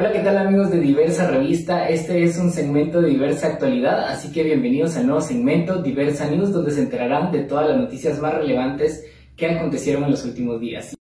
Hola, ¿qué tal amigos de Diversa Revista? Este es un segmento de diversa actualidad, así que bienvenidos al nuevo segmento Diversa News, donde se enterarán de todas las noticias más relevantes que acontecieron en los últimos días.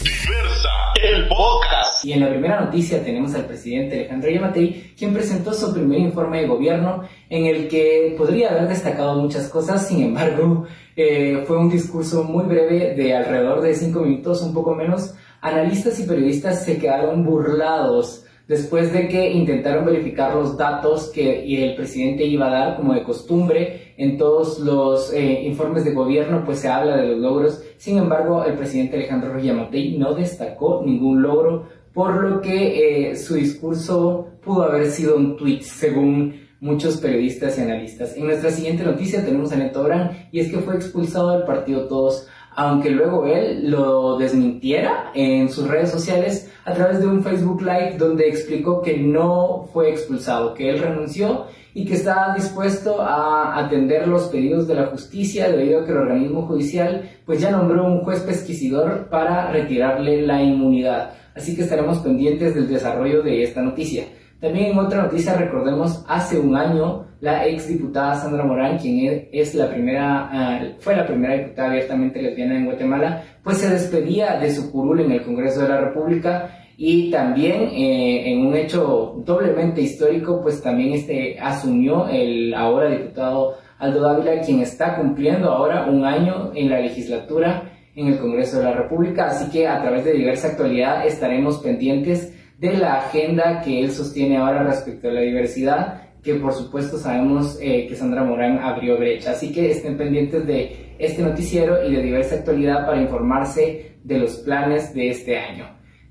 Diversa, el podcast. Y en la primera noticia tenemos al presidente Alejandro Yamatei, quien presentó su primer informe de gobierno en el que podría haber destacado muchas cosas, sin embargo, eh, fue un discurso muy breve de alrededor de cinco minutos, un poco menos. Analistas y periodistas se quedaron burlados después de que intentaron verificar los datos que el presidente iba a dar, como de costumbre, en todos los eh, informes de gobierno, pues se habla de los logros. Sin embargo, el presidente Alejandro Yamatei no destacó ningún logro, por lo que eh, su discurso pudo haber sido un tweet, según muchos periodistas y analistas. En nuestra siguiente noticia tenemos a Neto y es que fue expulsado del partido Todos aunque luego él lo desmintiera en sus redes sociales a través de un Facebook Live donde explicó que no fue expulsado, que él renunció y que estaba dispuesto a atender los pedidos de la justicia debido a que el organismo judicial pues ya nombró un juez pesquisidor para retirarle la inmunidad. Así que estaremos pendientes del desarrollo de esta noticia. También en otra noticia, recordemos, hace un año la ex diputada Sandra Morán, quien es la primera, ah, fue la primera diputada abiertamente lesbiana en Guatemala, pues se despedía de su curul en el Congreso de la República y también eh, en un hecho doblemente histórico, pues también este asumió el ahora diputado Aldo Dávila, quien está cumpliendo ahora un año en la legislatura en el Congreso de la República, así que a través de diversa actualidad estaremos pendientes de la agenda que él sostiene ahora respecto a la diversidad, que por supuesto sabemos eh, que Sandra Morán abrió brecha. Así que estén pendientes de este noticiero y de diversa actualidad para informarse de los planes de este año.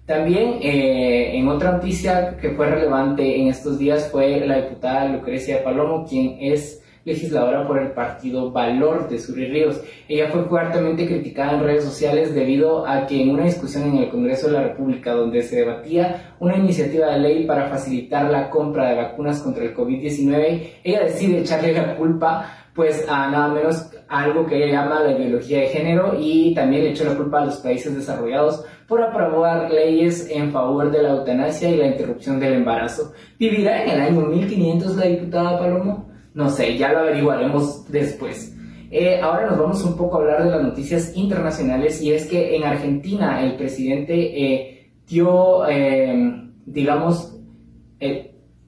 También eh, en otra noticia que fue relevante en estos días fue la diputada Lucrecia Palomo, quien es legisladora por el partido Valor de Sur Ríos. Ella fue fuertemente criticada en redes sociales debido a que en una discusión en el Congreso de la República donde se debatía una iniciativa de ley para facilitar la compra de vacunas contra el COVID-19, ella decide echarle la culpa pues a nada menos algo que ella llama la ideología de género y también le echó la culpa a los países desarrollados por aprobar leyes en favor de la eutanasia y la interrupción del embarazo. ¿Vivirá en el año 1500 la diputada Palomo? No sé, ya lo averiguaremos después. Eh, ahora nos vamos un poco a hablar de las noticias internacionales y es que en Argentina el presidente eh, dio, eh, digamos,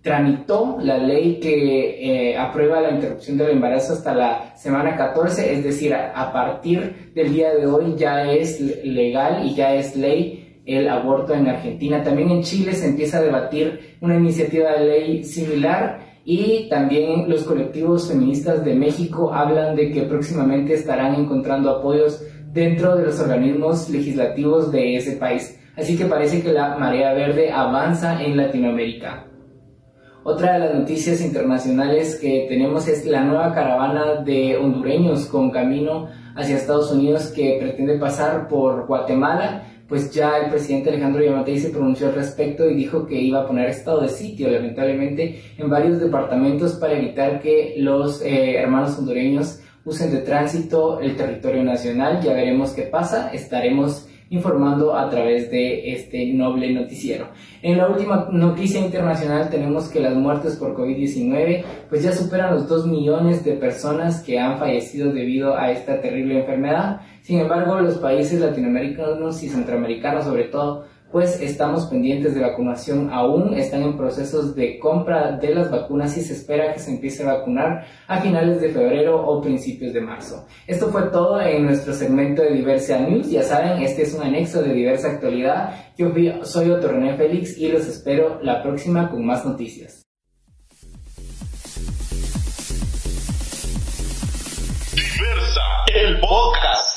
tramitó la ley que aprueba la interrupción del embarazo hasta la semana 14, es decir, a partir del día de hoy ya es legal y ya es ley el aborto en Argentina. También en Chile se empieza a debatir una iniciativa de ley similar y también los colectivos feministas de México hablan de que próximamente estarán encontrando apoyos dentro de los organismos legislativos de ese país. Así que parece que la marea verde avanza en Latinoamérica. Otra de las noticias internacionales que tenemos es la nueva caravana de hondureños con camino hacia Estados Unidos que pretende pasar por Guatemala pues ya el presidente Alejandro Yamatei se pronunció al respecto y dijo que iba a poner estado de sitio, lamentablemente, en varios departamentos para evitar que los eh, hermanos hondureños usen de tránsito el territorio nacional. Ya veremos qué pasa, estaremos informando a través de este noble noticiero. En la última noticia internacional tenemos que las muertes por COVID-19 pues ya superan los 2 millones de personas que han fallecido debido a esta terrible enfermedad. Sin embargo, los países latinoamericanos y centroamericanos sobre todo pues estamos pendientes de vacunación aún, están en procesos de compra de las vacunas y se espera que se empiece a vacunar a finales de febrero o principios de marzo. Esto fue todo en nuestro segmento de Diversa News, ya saben, este es un anexo de Diversa Actualidad. Yo soy Otto René Félix y los espero la próxima con más noticias. Diversa, el podcast.